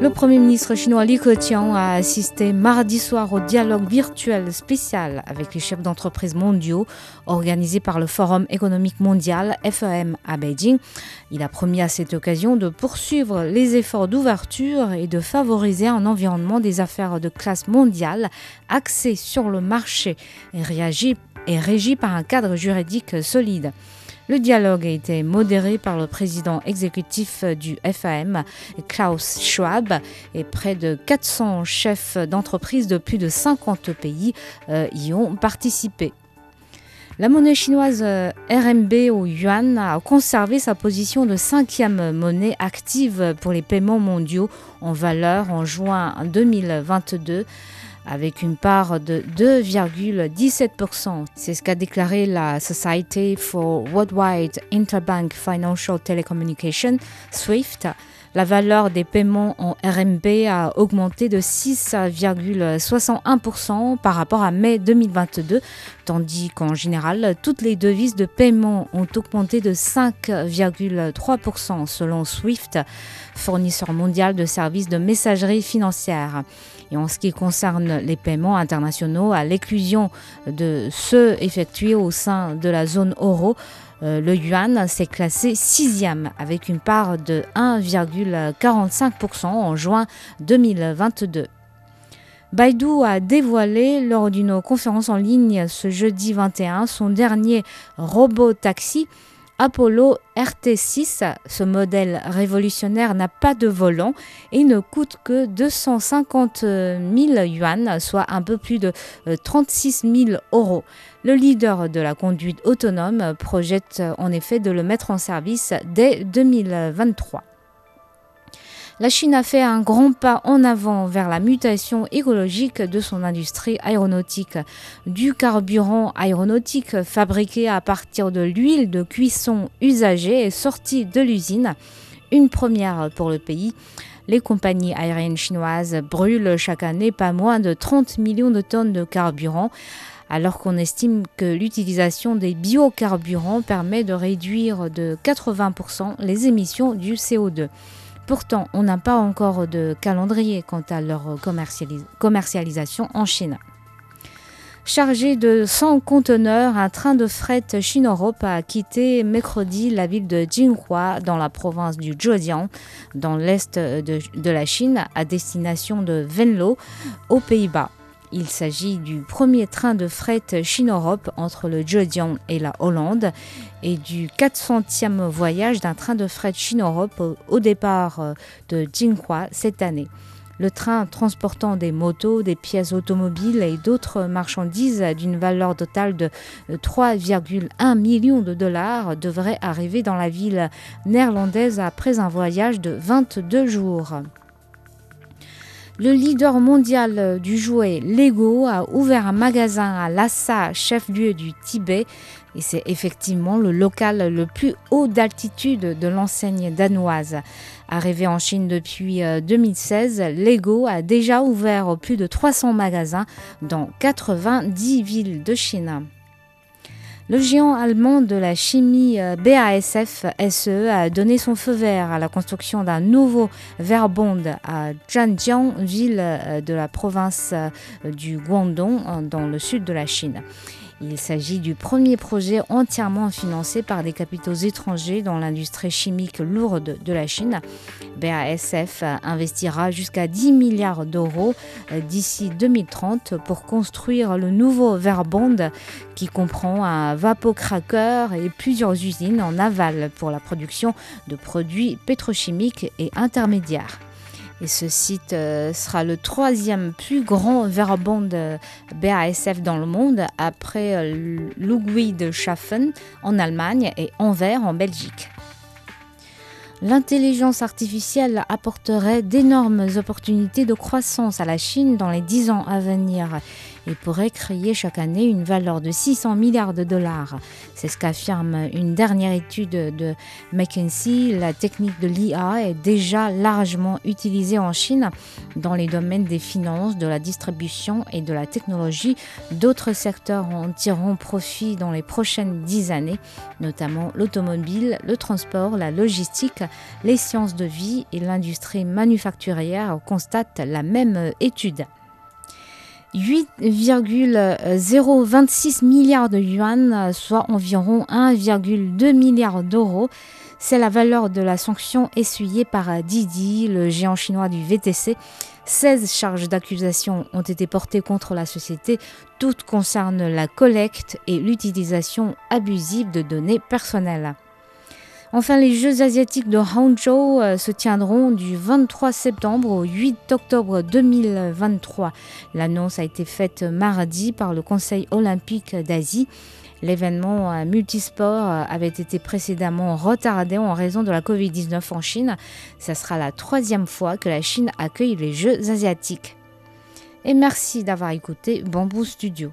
Le Premier ministre chinois Li Keqiang a assisté mardi soir au dialogue virtuel spécial avec les chefs d'entreprise mondiaux organisé par le Forum économique mondial FEM à Beijing. Il a promis à cette occasion de poursuivre les efforts d'ouverture et de favoriser un environnement des affaires de classe mondiale axé sur le marché et, et régi par un cadre juridique solide. Le dialogue a été modéré par le président exécutif du FAM, Klaus Schwab, et près de 400 chefs d'entreprise de plus de 50 pays euh, y ont participé. La monnaie chinoise euh, RMB au yuan a conservé sa position de cinquième monnaie active pour les paiements mondiaux en valeur en juin 2022 avec une part de 2,17%. C'est ce qu'a déclaré la Society for Worldwide Interbank Financial Telecommunication, SWIFT. La valeur des paiements en RMB a augmenté de 6,61% par rapport à mai 2022, tandis qu'en général, toutes les devises de paiement ont augmenté de 5,3% selon SWIFT, fournisseur mondial de services de messagerie financière. Et en ce qui concerne les paiements internationaux, à l'éclusion de ceux effectués au sein de la zone euro, euh, le yuan s'est classé sixième avec une part de 1,45% en juin 2022. Baidu a dévoilé lors d'une conférence en ligne ce jeudi 21 son dernier robot taxi Apollo RT6, ce modèle révolutionnaire n'a pas de volant et ne coûte que 250 000 yuan, soit un peu plus de 36 euh, 000 euros. Le leader de la conduite autonome projette en effet de le mettre en service dès 2023 la Chine a fait un grand pas en avant vers la mutation écologique de son industrie aéronautique. Du carburant aéronautique fabriqué à partir de l'huile de cuisson usagée est sorti de l'usine, une première pour le pays. Les compagnies aériennes chinoises brûlent chaque année pas moins de 30 millions de tonnes de carburant alors qu'on estime que l'utilisation des biocarburants permet de réduire de 80% les émissions du CO2. Pourtant, on n'a pas encore de calendrier quant à leur commercialisation en Chine. Chargé de 100 conteneurs, un train de fret Chine-Europe a quitté mercredi la ville de Jinhua dans la province du Zhejiang, dans l'est de, la Chine, à destination de Venlo, aux Pays-Bas. Il s'agit du premier train de fret Chine-Europe entre le Zhejiang et la Hollande et du 400e voyage d'un train de fret Chine-Europe au départ euh, de Jinhua cette année. Le train transportant des motos, des pièces automobiles et d'autres marchandises d'une valeur totale de 3,1 euh, millions de dollars devrait arriver dans la ville néerlandaise après un voyage de 22 jours. Le leader mondial du jouet Lego a ouvert un magasin à Lhasa, chef-lieu du Tibet, et c'est effectivement le local le plus haut d'altitude de l'enseigne danoise. Arrivé en Chine depuis 2016, euh, Lego a déjà ouvert plus de 300 magasins dans 90 villes de Chine. Le géant allemand de la chimie euh, BASF SE a donné son feu vert à la construction d'un nouveau verbond à Zhanjiang, ville euh, de la province euh, du Guangdong, dans le sud de la Chine. Il s'agit du premier projet entièrement financé par des capitaux étrangers dans l'industrie chimique lourde de la Chine. BASF investira jusqu'à 10 milliards d'euros d'ici 2030 pour construire le nouveau Verbond qui comprend un vapocracker et plusieurs usines en aval pour la production de produits pétrochimiques et intermédiaires. Et ce site euh, sera le troisième plus grand verbond BASF dans le monde après euh, Ludwigshafen en Allemagne et Anvers en Belgique. L'intelligence artificielle apporterait d'énormes opportunités de croissance à la Chine dans les dix ans à venir et pourrait créer chaque année une valeur de 600 milliards de dollars. C'est ce qu'affirme une dernière étude de McKinsey. La technique de l'IA est déjà largement utilisée en Chine dans les domaines des finances, de la distribution et de la technologie. D'autres secteurs en tireront profit dans les prochaines dix années, notamment l'automobile, le transport, la logistique, les sciences de vie et l'industrie manufacturière constatent la même étude. 8,026 milliards de yuan, soit environ 1,2 milliard d'euros. C'est la valeur de la sanction essuyée par Didi, le géant chinois du VTC. 16 charges d'accusation ont été portées contre la société. Toutes concernent la collecte et l'utilisation abusive de données personnelles. Enfin, les Jeux asiatiques de Hangzhou euh, se tiendront du 23 septembre au 8 octobre 2023. L'annonce a été faite mardi par le Conseil olympique d'Asie. L'événement euh, multisport euh, avait été précédemment retardé en raison de la Covid-19 en Chine. Ce sera la troisième fois que la Chine accueille les Jeux asiatiques. Et merci d'avoir écouté Bamboo Studio.